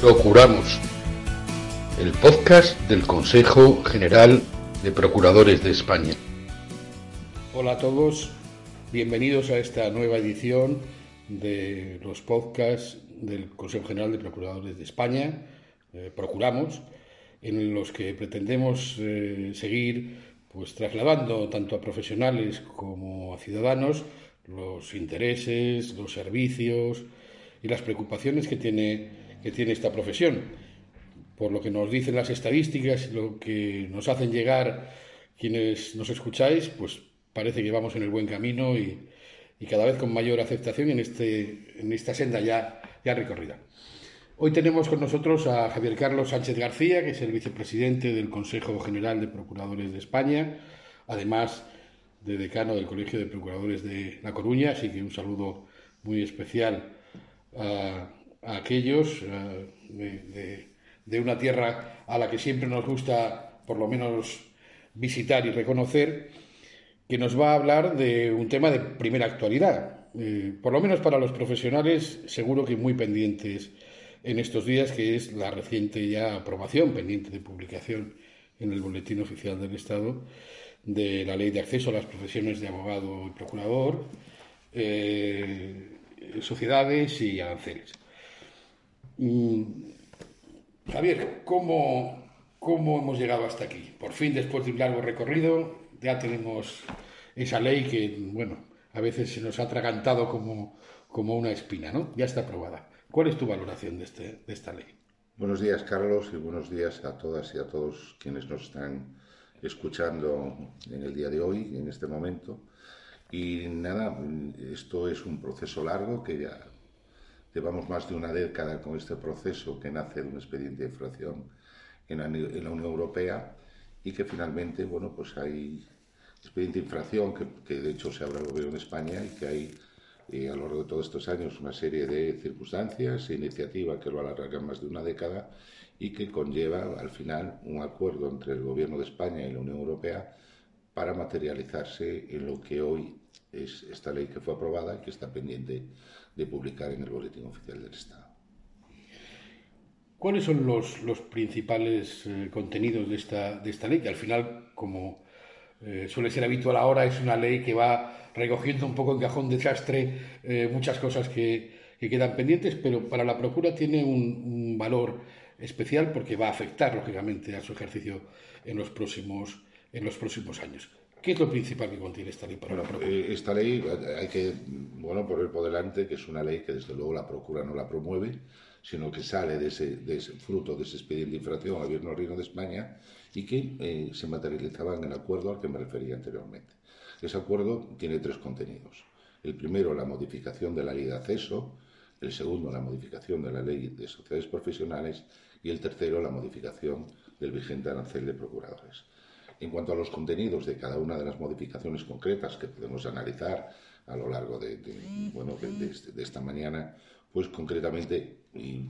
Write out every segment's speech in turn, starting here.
Procuramos, el podcast del Consejo General de Procuradores de España. Hola a todos, bienvenidos a esta nueva edición de los podcasts del Consejo General de Procuradores de España, eh, Procuramos, en los que pretendemos eh, seguir pues trasladando tanto a profesionales como a ciudadanos los intereses, los servicios y las preocupaciones que tiene, que tiene esta profesión. Por lo que nos dicen las estadísticas, lo que nos hacen llegar quienes nos escucháis, pues parece que vamos en el buen camino y, cada vez con mayor aceptación en, este, en esta senda ya, ya recorrida. Hoy tenemos con nosotros a Javier Carlos Sánchez García, que es el vicepresidente del Consejo General de Procuradores de España, además de decano del Colegio de Procuradores de La Coruña, así que un saludo muy especial a, aquellos de, una tierra a la que siempre nos gusta por lo menos visitar y reconocer, que nos va a hablar de un tema de primera actualidad, eh, por lo menos para los profesionales seguro que muy pendientes en estos días, que es la reciente ya aprobación, pendiente de publicación en el Boletín Oficial del Estado, de la Ley de Acceso a las Profesiones de Abogado y Procurador, eh, sociedades y aranceles. Mm, Javier, ¿cómo, ¿cómo hemos llegado hasta aquí? Por fin, después de un largo recorrido, ya tenemos esa ley que, bueno, a veces se nos ha atragantado como, como una espina, ¿no? Ya está aprobada. ¿Cuál es tu valoración de, este, de esta ley? Buenos días, Carlos, y buenos días a todas y a todos quienes nos están escuchando en el día de hoy, en este momento. Y nada, esto es un proceso largo que ya llevamos más de una década con este proceso que nace de un expediente de infracción en la, Unión Europea y que finalmente, bueno, pues hay expediente de infracción que, de hecho se abre el gobierno de España y que hay y a lo largo de todos estos años una serie de circunstancias e iniciativas que lo alargan más de una década y que conlleva al final un acuerdo entre el Gobierno de España y la Unión Europea para materializarse en lo que hoy es esta ley que fue aprobada y que está pendiente de publicar en el Boletín Oficial del Estado. ¿Cuáles son los, principales eh, contenidos de esta, de esta ley? Que al final, como eh, suele ser habitual ahora, es una ley que va recogiendo un poco en cajón desastre eh, muchas cosas que, quedan pendientes, pero para la Procura tiene un, valor especial porque va a afectar, lógicamente, a su ejercicio en los próximos, en los próximos años. ¿Qué es lo principal que contiene esta ley para la Procura? Eh, esta ley hay que bueno, poner por delante que es una ley que desde luego la Procura no la promueve, sino que sale de ese, de ese fruto de ese expediente de infracción al Gobierno Reino de España y que eh, se materializaba en el acuerdo al que me refería anteriormente. Ese acuerdo tiene tres contenidos. El primero, la modificación de la ley de acceso, el segundo, la modificación de la ley de sociedades profesionales y el tercero, la modificación del vigente arancel de procuradores. En cuanto a los contenidos de cada una de las modificaciones concretas que podemos analizar a lo largo de, bueno, este, de, esta mañana, pues concretamente, y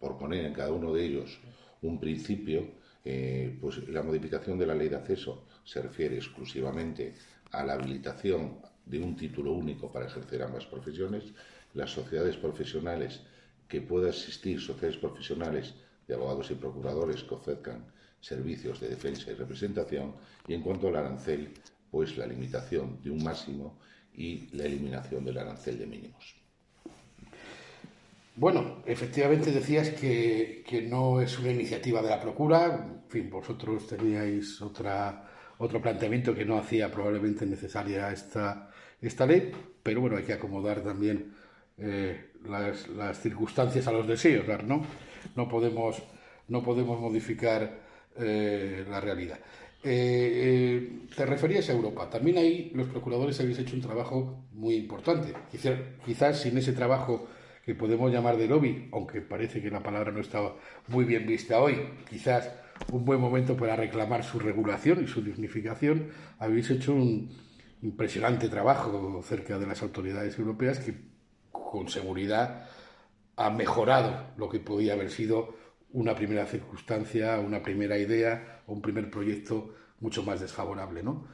por poner en cada uno de ellos un principio, eh, pues la modificación de la ley de acceso se refiere exclusivamente a la habilitación de un título único para ejercer ambas profesiones, las sociedades profesionales que pueda existir, sociedades profesionales de abogados y procuradores que ofrezcan servicios de defensa y representación, y en cuanto al arancel, pues la limitación de un máximo y la eliminación del arancel de mínimos. Bueno, efectivamente decías que, que, no es una iniciativa de la Procura, en fin, vosotros teníais otra otro planteamiento que no hacía probablemente necesaria esta, esta ley, pero bueno, hay que acomodar también eh, las, circunstancias a los deseos, ¿no? No podemos, no podemos modificar eh, la realidad. Eh, te referías a Europa. También ahí los procuradores habéis hecho un trabajo muy importante. Quizás, quizás sin ese trabajo que podemos llamar de lobby, aunque parece que la palabra no estaba muy bien vista hoy, quizás un buen momento para reclamar su regulación y su dignificación. Habéis hecho un impresionante trabajo cerca de las autoridades europeas que con seguridad ha mejorado lo que podía haber sido una primera circunstancia, una primera idea o un primer proyecto mucho más desfavorable. ¿no?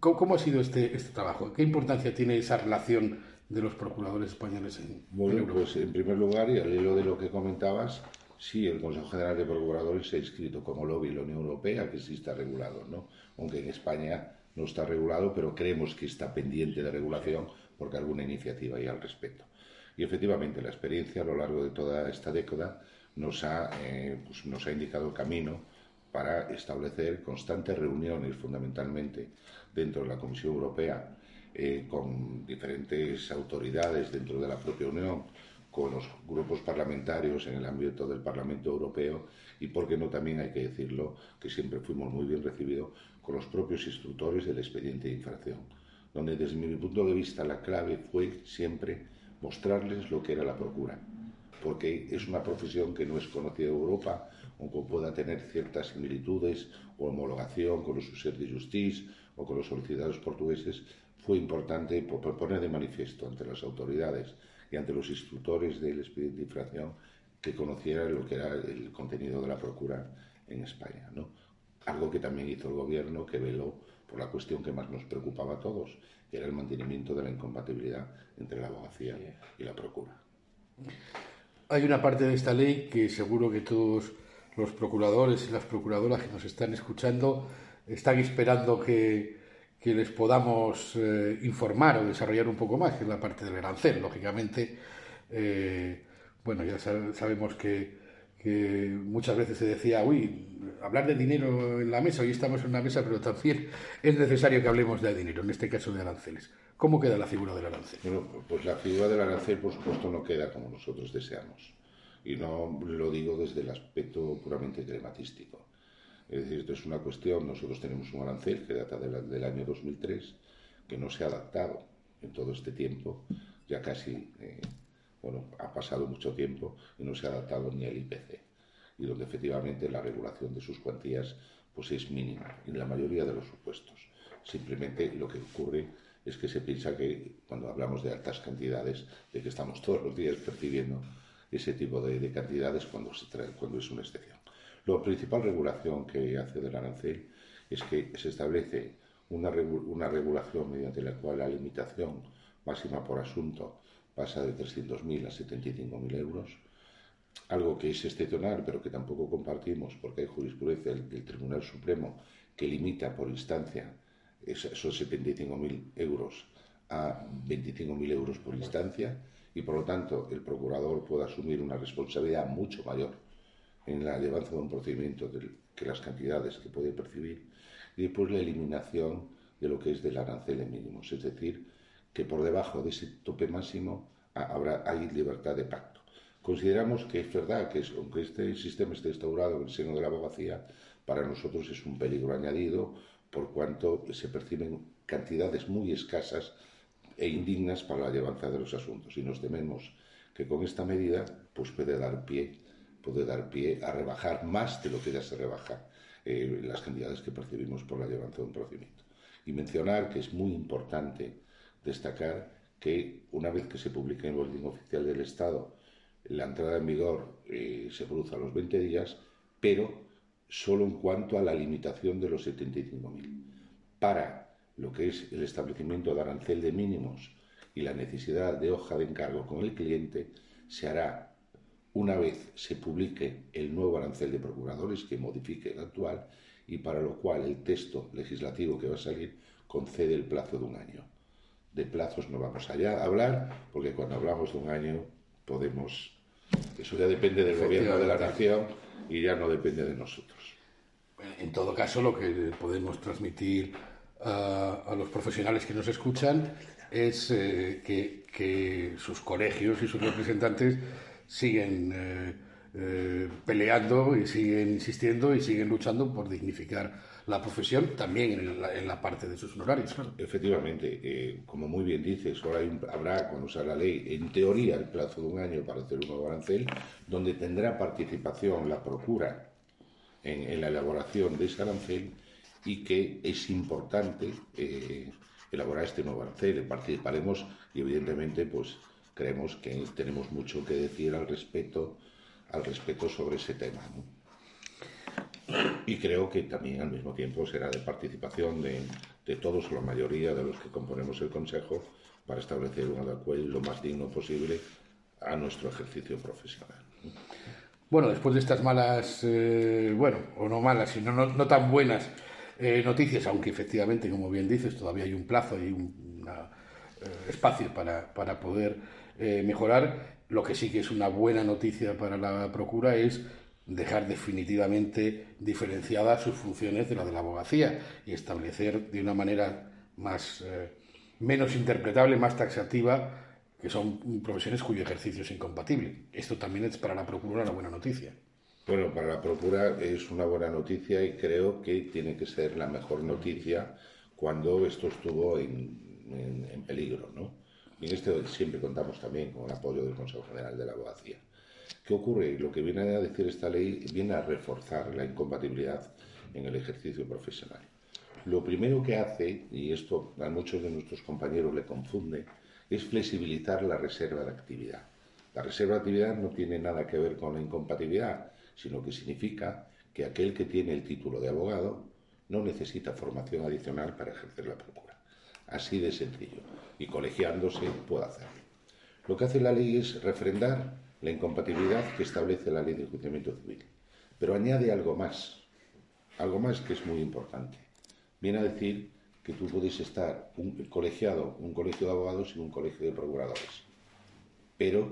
¿Cómo, ha sido este, este trabajo? ¿Qué importancia tiene esa relación de los procuradores españoles en, bueno, Pues en primer lugar, y al hilo de lo que comentabas, Sí, el Consejo General de Procuradores se ha inscrito como lobby en la Unión Europea, que sí está regulado, ¿no? Aunque en España no está regulado, pero creemos que está pendiente de regulación porque alguna iniciativa hay al respecto. Y efectivamente, la experiencia a lo largo de toda esta década nos ha, eh, pues nos ha indicado el camino para establecer constantes reuniones, fundamentalmente dentro de la Comisión Europea, eh, con diferentes autoridades dentro de la propia Unión, con los grupos parlamentarios en el ámbito del Parlamento Europeo y, por qué no, también hay que decirlo, que siempre fuimos muy bien recibidos con los propios instructores del expediente de infracción, donde desde mi punto de vista la clave fue siempre mostrarles lo que era la procura, porque es una profesión que no es conocida en Europa, aunque pueda tener ciertas similitudes o homologación con los usuarios de justicia o con los solicitados portugueses, fue importante poner de manifiesto ante las autoridades y ante los instructores del expediente de infracción que conocieran lo que era el contenido de la procura en España. ¿no? Algo que también hizo el gobierno que veló por la cuestión que más nos preocupaba a todos, que era el mantenimiento de la incompatibilidad entre la abogacía y la procura. Hay una parte de esta ley que seguro que todos los procuradores y las procuradoras que nos están escuchando están esperando que, que les podamos eh, informar o desarrollar un poco más, que es la parte del arancel. Lógicamente, eh, bueno, ya sabemos que, muchas veces se decía, uy, hablar de dinero en la mesa, hoy estamos en una mesa, pero también es necesario que hablemos de dinero, en este caso de aranceles. ¿Cómo queda la figura del arancel? Bueno, pues la figura del arancel, por supuesto, no queda como nosotros deseamos. Y no lo digo desde el aspecto puramente crematístico es decir, esto es una cuestión, nosotros tenemos un arancel que data del año 2003, que no se ha adaptado en todo este tiempo, ya casi, eh, bueno, ha pasado mucho tiempo y no se ha adaptado ni al IPC, y donde efectivamente la regulación de sus cuantías pues es mínima en la mayoría de los supuestos. Simplemente lo que ocurre es que se piensa que cuando hablamos de altas cantidades, de que estamos todos los días percibiendo ese tipo de, cantidades cuando, se cuando es una excepción. La principal regulación que hace del arancel es que se establece una, regulación mediante la cual la limitación máxima por asunto pasa de 300.000 a 75.000 euros, algo que es excepcional pero que tampoco compartimos porque hay jurisprudencia del, Tribunal Supremo que limita por instancia esos 75.000 euros a 25.000 euros por instancia y por lo tanto el procurador puede asumir una responsabilidad mucho mayor en la llevanza de un procedimiento que las cantidades que puede percibir y después la eliminación de lo que es del arancel en mínimos, es decir, que por debajo de ese tope máximo habrá, hay libertad de pacto. Consideramos que es verdad que aunque este sistema esté instaurado en el seno de la abogacía, para nosotros es un peligro añadido por cuanto se perciben cantidades muy escasas e indignas para la llevanza de los asuntos y nos tememos que con esta medida pues puede dar pie puede dar pie a rebajar más de lo que ya se rebaja eh, las cantidades que percibimos por la llevanza de un procedimiento. Y mencionar que es muy importante destacar que una vez que se publique en el boletín oficial del Estado, la entrada en vigor eh, se produce a los 20 días, pero solo en cuanto a la limitación de los 75.000. Para lo que es el establecimiento de arancel de mínimos y la necesidad de hoja de encargo con el cliente, se hará una vez se publique el nuevo arancel de procuradores que modifique el actual y para lo cual el texto legislativo que va a salir concede el plazo de un año. De plazos no vamos allá a hablar porque cuando hablamos de un año podemos... Eso ya depende del gobierno de la nación y ya no depende de nosotros. En todo caso, lo que podemos transmitir a, los profesionales que nos escuchan es eh, que, que sus colegios y sus representantes siguen eh, eh, peleando y siguen insistiendo y siguen luchando por dignificar la profesión también en la, parte de sus honorarios. Efectivamente, eh, como muy bien dices, ahora habrá, cuando sea la ley, en teoría el plazo de un año para hacer un nuevo arancel, donde tendrá participación la Procura en, la elaboración de ese arancel y que es importante elaborar este nuevo arancel. Participaremos y evidentemente pues creemos que tenemos mucho que decir al respecto, al respecto sobre ese tema. Y creo que también al mismo tiempo será de participación de, de, todos la mayoría de los que componemos el Consejo para establecer un adecuado lo más digno posible a nuestro ejercicio profesional. Bueno, después de estas malas, eh, bueno, o no malas, sino no, tan buenas eh, noticias, aunque efectivamente, como bien dices, todavía hay un plazo y un eh, espacio para, para poder mejorar, lo que sí que es una buena noticia para la Procura es dejar definitivamente diferenciadas sus funciones de la de la abogacía y establecer de una manera más menos interpretable, más taxativa, que son profesiones cuyo ejercicio es incompatible. Esto también es para la Procura una buena noticia. Bueno, para la Procura es una buena noticia y creo que tiene que ser la mejor noticia cuando esto estuvo en, peligro, ¿no? Y en este siempre contamos también con el apoyo del Consejo General de la Abogacía. ¿Qué ocurre? Lo que viene a decir esta ley viene a reforzar la incompatibilidad en el ejercicio profesional. Lo primero que hace, y esto a muchos de nuestros compañeros le confunde, es flexibilizar la reserva de actividad. La reserva de actividad no tiene nada que ver con la incompatibilidad, sino que significa que aquel que tiene el título de abogado no necesita formación adicional para ejercer la procura. Así de sencillo. Y colegiándose puede hacerlo. Lo que hace la ley es refrendar la incompatibilidad que establece la ley de enjuiciamiento civil. Pero añade algo más, algo más que es muy importante viene a decir que tú puedes estar un colegiado, un colegio de abogados y un colegio de procuradores. Pero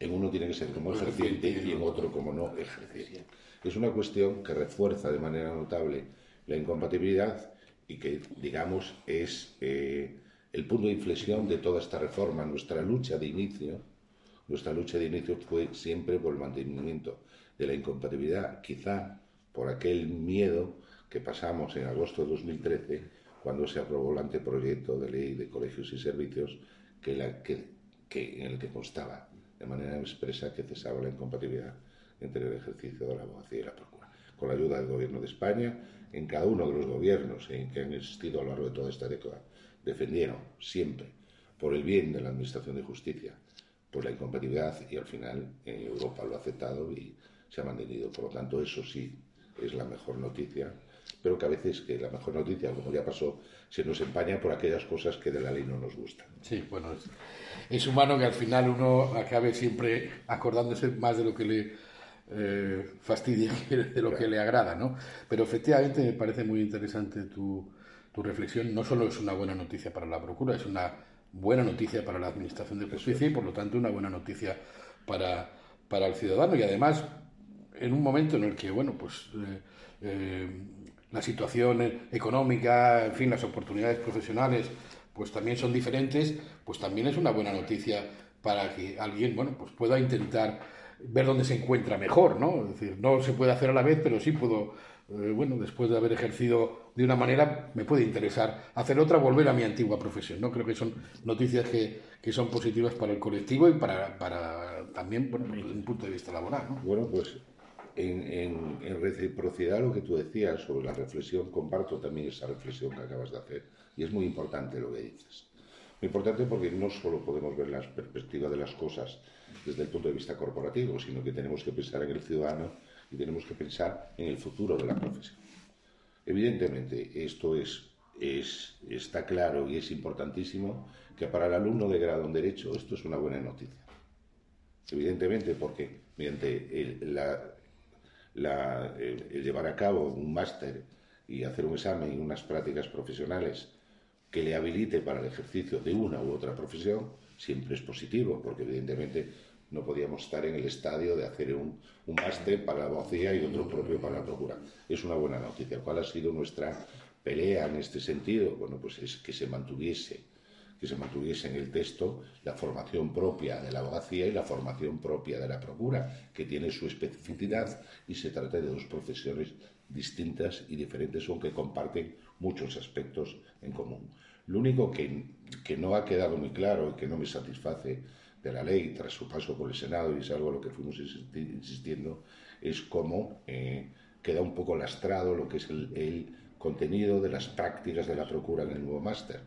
en uno tiene que ser como ejerciente y en otro como no ejerciente. Es una cuestión que refuerza de manera notable la incompatibilidad y que, digamos, es eh, el punto de inflexión de toda esta reforma. Nuestra lucha de inicio, nuestra lucha de inicio fue siempre por el mantenimiento de la incompatibilidad, quizá por aquel miedo que pasamos en agosto de 2013, cuando se aprobó el anteproyecto de ley de colegios y servicios que, en el que constaba de manera expresa que cesaba la incompatibilidad entre el ejercicio de la abogacía y la procura. Con la ayuda del Gobierno de España, en cada uno de los gobiernos en que han existido a lo largo de toda esta década, defendieron siempre, por el bien de la Administración de Justicia, pues la incompatibilidad y al final en Europa lo ha aceptado y se ha mantenido. Por lo tanto, eso sí es la mejor noticia pero que a veces que la mejor noticia, como ya pasó, se nos empaña por aquellas cosas que de la ley no nos gustan. Sí, bueno, es, humano que al final uno acabe siempre acordándose más de lo que le eh, fastidia de lo que le agrada, ¿no? Pero efectivamente me parece muy interesante tu, tu reflexión. No solo es una buena noticia para la Procura, es una buena noticia para la Administración de Justicia y, por lo tanto, una buena noticia para, para el ciudadano. Y además, en un momento en el que, bueno, pues... Eh, eh, la situación económica, en fin, las oportunidades profesionales, pues también son diferentes, pues también es una buena noticia para que alguien, bueno, pues pueda intentar ver dónde se encuentra mejor, ¿no? Es decir, no se puede hacer a la vez, pero sí puedo, eh, bueno, después de haber ejercido de una manera, me puede interesar hacer otra, volver a mi antigua profesión, ¿no? Creo que son noticias que, que son positivas para el colectivo y para, para también, bueno, desde un punto de vista laboral, ¿no? Bueno, pues en, reciprocidad lo que tú decías sobre la reflexión, comparto también esa reflexión que acabas de hacer. Y es muy importante lo que dices. Importante porque no solo podemos ver las perspectivas de las cosas desde el punto de vista corporativo, sino que tenemos que pensar en el ciudadano y tenemos que pensar en el futuro de la profesión. Evidentemente, esto es, es, está claro y es importantísimo que para el alumno de grado en Derecho esto es una buena noticia. Evidentemente, porque mediante la el, llevar a cabo un máster y hacer un examen y unas prácticas profesionales que le habilite para el ejercicio de una u otra profesión, siempre es positivo, porque evidentemente no podíamos estar en el estadio de hacer un, un máster para la abogacía y otro propio para la procura. Es una buena noticia. ¿Cuál ha sido nuestra pelea en este sentido? Bueno, pues es que se mantuviese que se mantuviese en el texto la formación propia de la abogacía y la formación propia de la procura, que tiene su especificidad y se trata de dos profesiones distintas y diferentes, aunque comparten muchos aspectos en común. Lo único que, que no ha quedado muy claro y que no me satisface de la ley tras su paso por el Senado, y es algo a lo que fuimos insistiendo, es cómo eh, queda un poco lastrado lo que es el, el contenido de las prácticas de la procura en el nuevo máster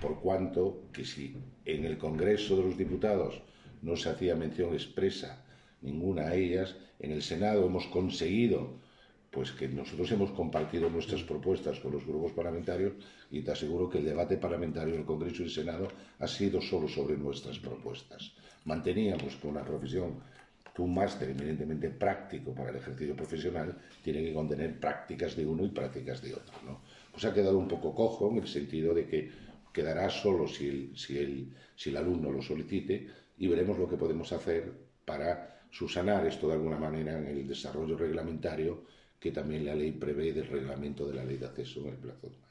por cuanto que si en el Congreso de los Diputados no se hacía mención expresa ninguna de ellas, en el Senado hemos conseguido pues que nosotros hemos compartido nuestras propuestas con los grupos parlamentarios y te aseguro que el debate parlamentario en el Congreso y el Senado ha sido solo sobre nuestras propuestas. Manteníamos con una profesión que un máster eminentemente práctico para el ejercicio profesional tiene que contener prácticas de uno y prácticas de otro. ¿no? Pues ha quedado un poco cojo en el sentido de que quedará solo si el, si el, si el alumno lo solicite y veremos lo que podemos hacer para subsanar esto de alguna manera en el desarrollo reglamentario que también la ley prevé del reglamento de la ley de acceso en el plazo de un año.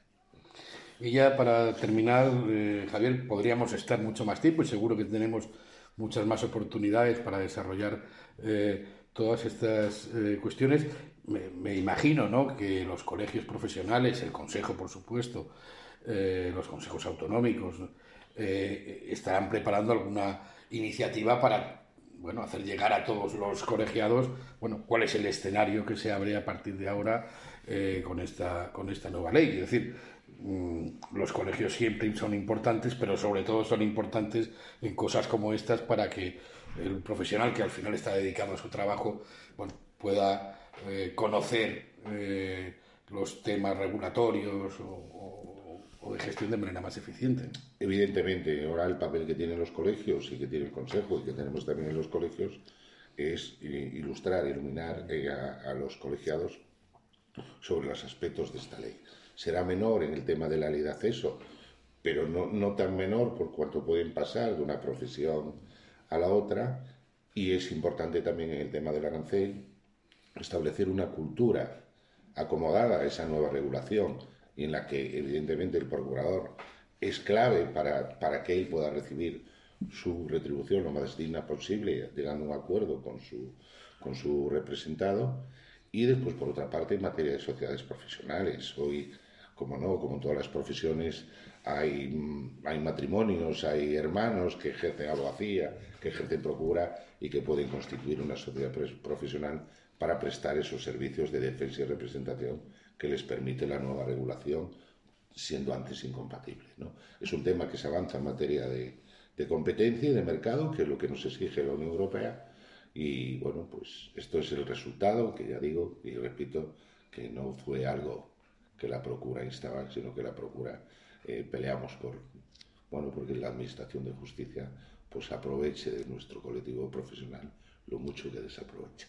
Y ya para terminar, eh, Javier, podríamos estar mucho más tiempo y seguro que tenemos muchas más oportunidades para desarrollar eh, todas estas eh, cuestiones. Me, imagino ¿no? que los colegios profesionales, el Consejo, por supuesto, los consejos autonómicos, estarán preparando alguna iniciativa para bueno, hacer llegar a todos los colegiados bueno, cuál es el escenario que se abre a partir de ahora con, esta, con esta nueva ley. Es decir, Mm, los colegios siempre son importantes, pero sobre todo son importantes en cosas como estas para que el profesional que al final está dedicado a su trabajo pueda eh, conocer eh, los temas regulatorios o, de gestión de manera más eficiente. Evidentemente, ahora el papel que tienen los colegios y que tiene el Consejo y que tenemos también en los colegios es ilustrar, iluminar eh, a los colegiados sobre los aspectos de esta ley será menor en el tema de la ley de acceso, pero no, no tan menor por cuanto pueden pasar de una profesión a la otra. Y es importante también en el tema del arancel establecer una cultura acomodada a esa nueva regulación en la que evidentemente el procurador es clave para, para que él pueda recibir su retribución lo más digna posible, llegando a un acuerdo con su, con su representado. Y después, por otra parte, en materia de sociedades profesionales. Hoy como no, como en todas las profesiones, hay, hay matrimonios, hay hermanos que ejercen abogacía, que ejercen procura y que pueden constituir una sociedad profesional para prestar esos servicios de defensa y representación que les permite la nueva regulación, siendo antes incompatible. ¿no? Es un tema que se avanza en materia de, competencia y de mercado, que es lo que nos exige la Unión Europea. Y bueno, pues esto es el resultado, que ya digo y repito, que no fue algo que la Procura instaba, sino que la Procura eh, peleamos por, bueno, porque la Administración de Justicia pues aproveche de nuestro colectivo profesional lo mucho que desaproveche.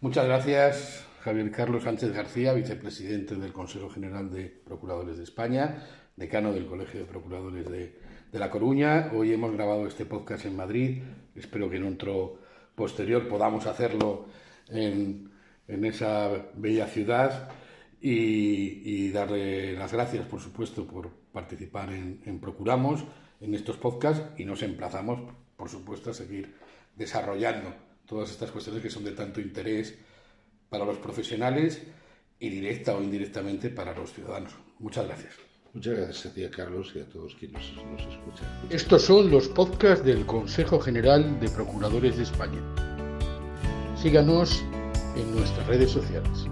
Muchas gracias, Javier Carlos Sánchez García, vicepresidente del Consejo General de Procuradores de España, decano del Colegio de Procuradores de, de La Coruña. Hoy hemos grabado este podcast en Madrid. Espero que en otro posterior podamos hacerlo en, en esa bella ciudad y, darle las gracias, por supuesto, por participar en, Procuramos, en estos podcasts y nos emplazamos, por supuesto, a seguir desarrollando todas estas cuestiones que son de tanto interés para los profesionales y directa o indirectamente para los ciudadanos. Muchas gracias. Muchas gracias a ti, Carlos, y a todos quienes nos escuchan. Estos son los podcasts del Consejo General de Procuradores de España. Síganos en nuestras redes sociales.